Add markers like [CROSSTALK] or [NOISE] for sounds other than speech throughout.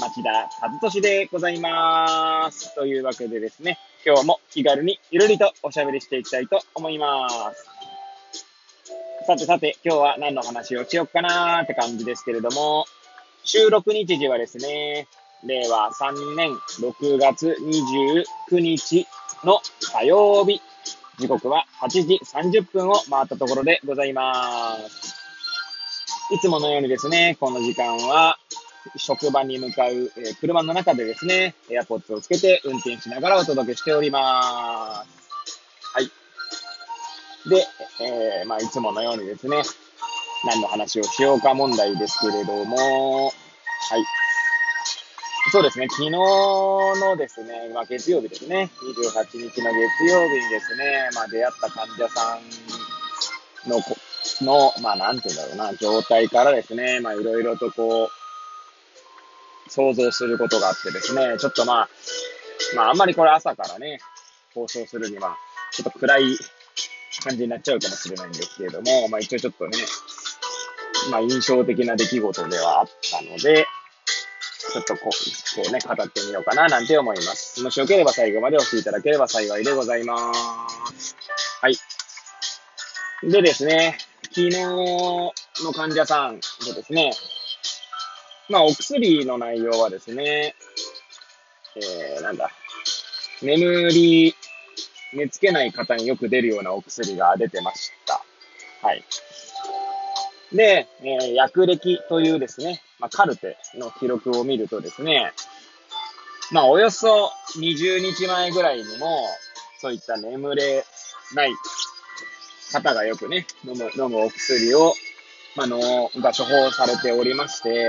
町田和俊でございまーす。というわけでですね、今日も気軽にゆるりとおしゃべりしていきたいと思いまーす。さてさて、今日は何の話をしよっかなーって感じですけれども、収録日時はですね、令和3年6月29日の火曜日、時刻は8時30分を回ったところでございまーす。いつものようにですね、この時間は職場に向かう、えー、車の中でですね、エアポッツをつけて運転しながらお届けしております。はい。で、えー、まあ、いつものようにですね、何の話をしようか問題ですけれども、はい。そうですね、昨日のですね、まあ、月曜日ですね、28日の月曜日にですね、まあ、出会った患者さんのの、まあ、なんて言うんだろうな、状態からですね、まあ、いろいろとこう、想像することがあってですね、ちょっとまあ、まあ、あんまりこれ朝からね、放送するには、ちょっと暗い感じになっちゃうかもしれないんですけれども、まあ一応ちょっとね、まあ印象的な出来事ではあったので、ちょっとこう、こうね、語ってみようかななんて思います。もしよければ最後までお聞きいただければ幸いでございます。はい。でですね、昨日の患者さんでですね、まあお薬の内容はですね、えー、なんだ、眠り寝つけない方によく出るようなお薬が出てました。はい。で、えー、薬歴というですね、まあ、カルテの記録を見るとですね、まあ、およそ20日前ぐらいにも、そういった眠れない方がよくね、飲む、飲むお薬を、まあの、が処方されておりまして、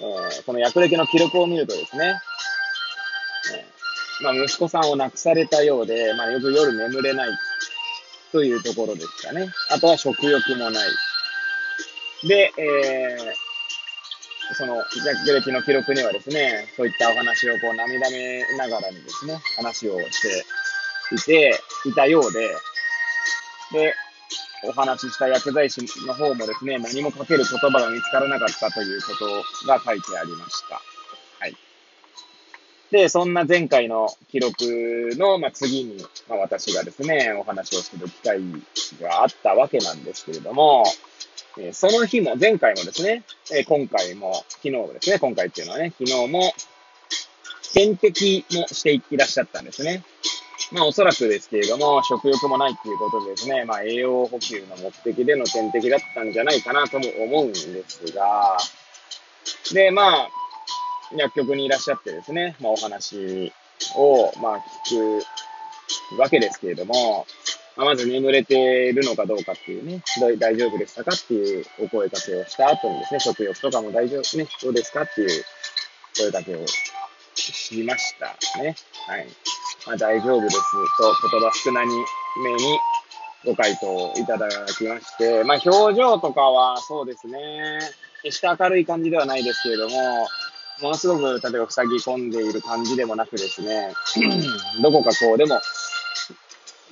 えー、この薬歴の記録を見るとですね、まあ、息子さんを亡くされたようで、まあ、よく夜眠れないというところですかね。あとは食欲もない。で、えー、その、逆歴の記録にはですね、そういったお話をこう涙目ながらにですね、話をしていて、いたようで、で、お話しした薬剤師の方もですね、何もかける言葉が見つからなかったということが書いてありました。はいで、そんな前回の記録の、まあ、次に、まあ、私がですね、お話をする機会があったわけなんですけれども、え、その日も、前回もですね、え、今回も、昨日ですね、今回っていうのはね、昨日も、点滴もしていらっしゃったんですね。まあおそらくですけれども、食欲もないっていうことでですね、まあ栄養補給の目的での点滴だったんじゃないかなとも思うんですが、で、まあ、薬局にいらっしゃってですね、まあ、お話を、まあ、聞くわけですけれども、まあ、まず眠れているのかどうかっていうね、大丈夫でしたかっていうお声かけをした後にですね、食欲とかも大丈夫、ね、どうですかっていう声かけをしましたね。はい。まあ、大丈夫ですと言葉少なに目にご回答いただきまして、まあ、表情とかはそうですね、決して明るい感じではないですけれども、ものすごく、例えば塞ぎ込んでいる感じでもなくですね、[CLEARS THROAT] どこかこう、でも、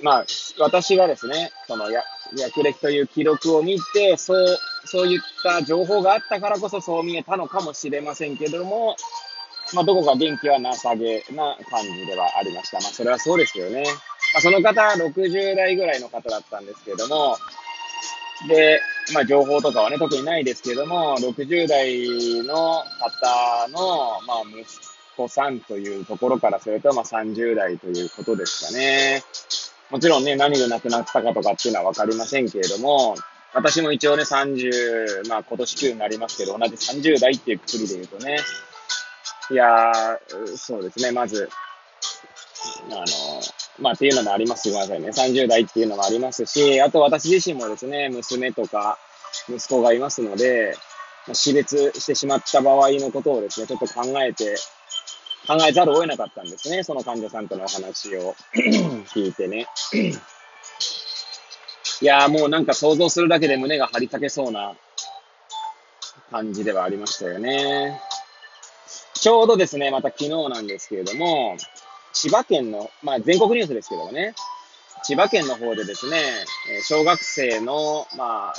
まあ、私がですね、そのや、薬歴という記録を見て、そう、そういった情報があったからこそそう見えたのかもしれませんけども、まあ、どこか元気はなさげな感じではありました。まあ、それはそうですよね。まあ、その方、60代ぐらいの方だったんですけれども、で、まあ、情報とかはね、特にないですけども、60代の方の、まあ、息子さんというところからすると、まあ、30代ということですかね。もちろんね、何で亡くなったかとかっていうのはわかりませんけれども、私も一応ね、30、まあ、今年9になりますけど、同じ30代っていうくくりで言うとね、いやー、そうですね、まず、あの、まあっていうのもありますごめんなさいね。30代っていうのもありますし、あと私自身もですね、娘とか息子がいますので、死別してしまった場合のことをですね、ちょっと考えて、考えざるを得なかったんですね。その患者さんとのお話を [CLEARS THROAT] 聞いてね。いやーもうなんか想像するだけで胸が張り裂けそうな感じではありましたよね。ちょうどですね、また昨日なんですけれども、千葉県の、まあ全国ニュースですけどもね、千葉県の方でですね、小学生の、まあ、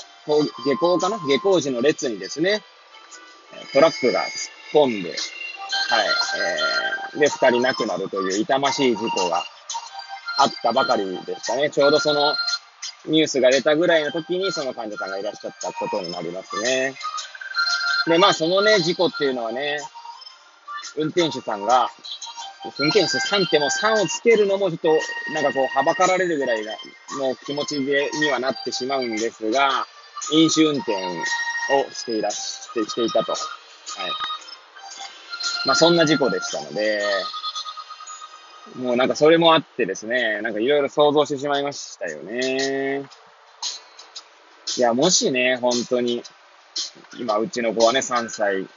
下校かな？下校時の列にですね、トラックが突っ込んで、はい、えー、で、二人亡くなるという痛ましい事故があったばかりでしたね。ちょうどそのニュースが出たぐらいの時にその患者さんがいらっしゃったことになりますね。で、まあそのね、事故っていうのはね、運転手さんが、運転手さんってもう3をつけるのもちょっと、なんかこう、はばかられるぐらいの気持ちで、にはなってしまうんですが、飲酒運転をしていらして、していたと。はい。まあそんな事故でしたので、もうなんかそれもあってですね、なんかいろいろ想像してしまいましたよね。いや、もしね、本当に、今、うちの子はね、3歳、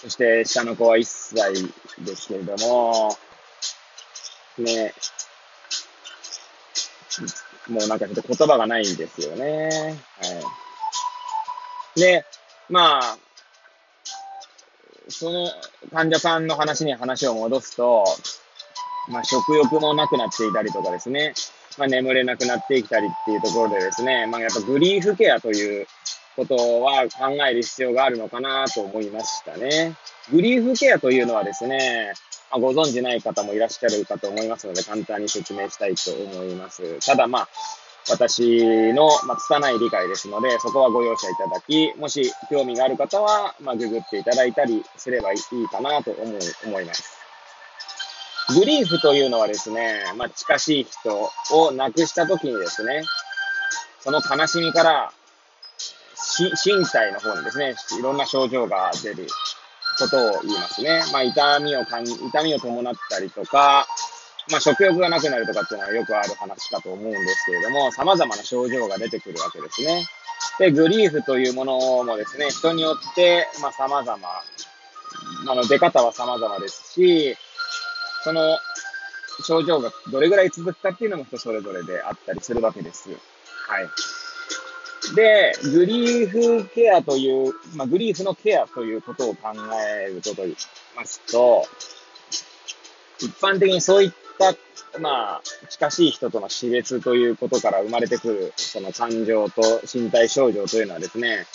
そして下の子は1歳ですけれども、ね、もうなんかちょっと言葉がないんですよね。はい。で、まあ、その患者さんの話に話を戻すと、まあ、食欲もなくなっていたりとかですね、まあ、眠れなくなってきたりっていうところでですね、まあ、やっぱグリーフケアということは考える必要があるのかなと思いましたね。グリーフケアというのはですね、まあ、ご存知ない方もいらっしゃるかと思いますので、簡単に説明したいと思います。ただまあ、私の、まあ、拙い理解ですので、そこはご容赦いただき、もし興味がある方は、まあ、ググっていただいたりすればいいかなと思う思います。グリーフというのはですね、まあ、近しい人を亡くした時にですね、その悲しみから、身体の方にですね、いろんな症状が出ることを言いますね。まあ、痛みを感じ、痛みを伴ったりとか、まあ、食欲がなくなるとかっていうのはよくある話かと思うんですけれども、様々な症状が出てくるわけですね。で、グリーフというものもですね、人によって、まあ、様々、あの、出方は様々ですし、その症状がどれぐらい続くかっていうのも人それぞれであったりするわけです。はい。で、グリーフケアという、まあ、グリーフのケアということを考えるとと言いますと、一般的にそういった、まあ、近しい人との死別ということから生まれてくる、その感情と身体症状というのはですね、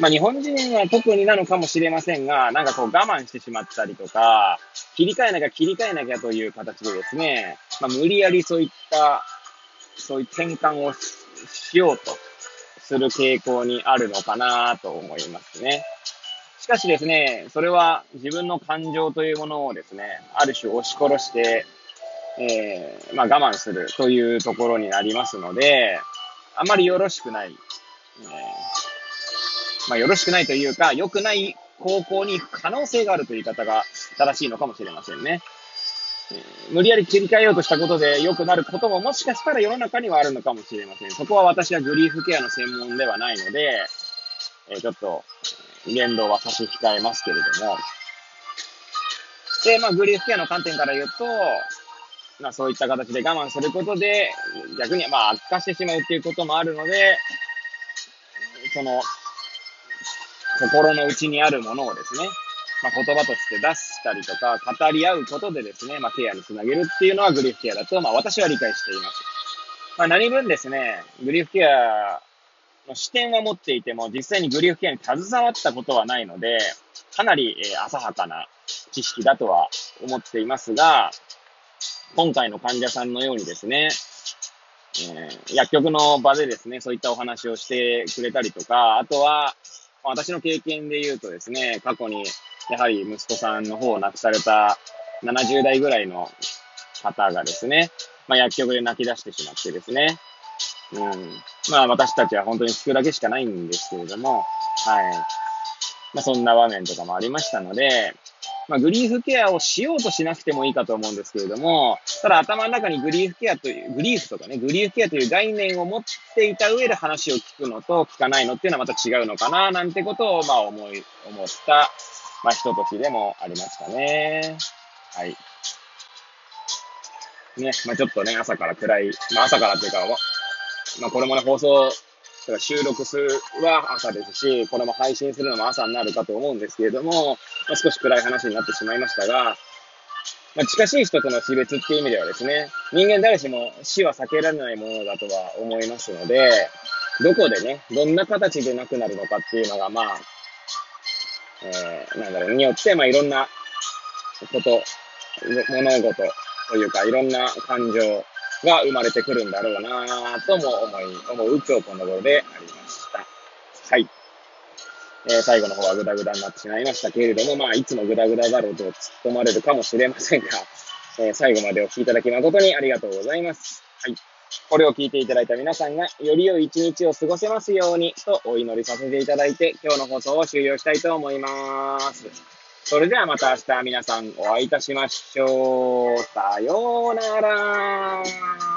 まあ日本人は特になのかもしれませんが、なんかこう我慢してしまったりとか、切り替えなきゃ切り替えなきゃという形でですね、まあ無理やりそういった、そういう転換をしようとする傾向にあるのかなと思いますね。しかしですね、それは自分の感情というものをですね、ある種押し殺して、えー、まあ我慢するというところになりますので、あまりよろしくない、えーまあ、よろしくないというか、良くない方向に行く可能性があるという言い方が正しいのかもしれませんね。無理やり切り替えようとしたことで良くなることももしかしたら世の中にはあるのかもしれません。そこは私はグリーフケアの専門ではないので、え、ちょっと言動は差し控えますけれども。で、まあ、グリーフケアの観点から言うと、まあ、そういった形で我慢することで、逆に、まあ、悪化してしまうっていうこともあるので、その、心の内にあるものをですね、まあ、言葉として出したりとか、語り合うことでですね、まあ、ケアにつなげるっていうのはグリーフケアだと、まあ、私は理解しています。まあ、何分ですね、グリーフケアの視点は持っていても、実際にグリーフケアに携わったことはないので、かなり、え浅はかな知識だとは思っていますが、今回の患者さんのようにですね、えー、薬局の場でですね、そういったお話をしてくれたりとか、あとは、私の経験で言うとですね、過去に、やはり息子さんの方を亡くされた70代ぐらいの方がですね、まあ、薬局で泣き出してしまってですね、うん。まあ私たちは本当に聞くだけしかないんですけれども、はい。まあそんな場面とかもありましたので、まあグリーフケアをしようとしなくてもいいかと思うんですけれども、ただ頭の中にグリーフケアという、グリーフとかね、グリーフケアという概念を持っていた上で話を聞くのと聞かないのっていうのはまた違うのかな、なんてことをまあ思い、思った、まあひとときでもありましたね。はい。ね、まあちょっとね、朝から暗い、まあ朝からっていうか、まあこれもね、放送、収録するは朝ですし、これも配信するのも朝になるかと思うんですけれども、まあ、少し暗い話になってしまいましたが、まあ、近しい人との死別っていう意味ではですね、人間誰しも死は避けられないものだとは思いますので、どこでね、どんな形で亡くなるのかっていうのが、まあ、えー、なんだろう、によって、まあ、いろんなこと、物事というか、いろんな感情が生まれてくるんだろうなとも思い、思う今日この頃でありました。はい。えー、最後の方はグダグダになってしまいましたけれども、まあ、いつもグダグダだろうと突っ込まれるかもしれませんが、えー、最後までお聴きいただき誠にありがとうございます。はい。これを聞いていただいた皆さんが、より良い一日を過ごせますように、とお祈りさせていただいて、今日の放送を終了したいと思います。それではまた明日皆さんお会いいたしましょう。さようなら。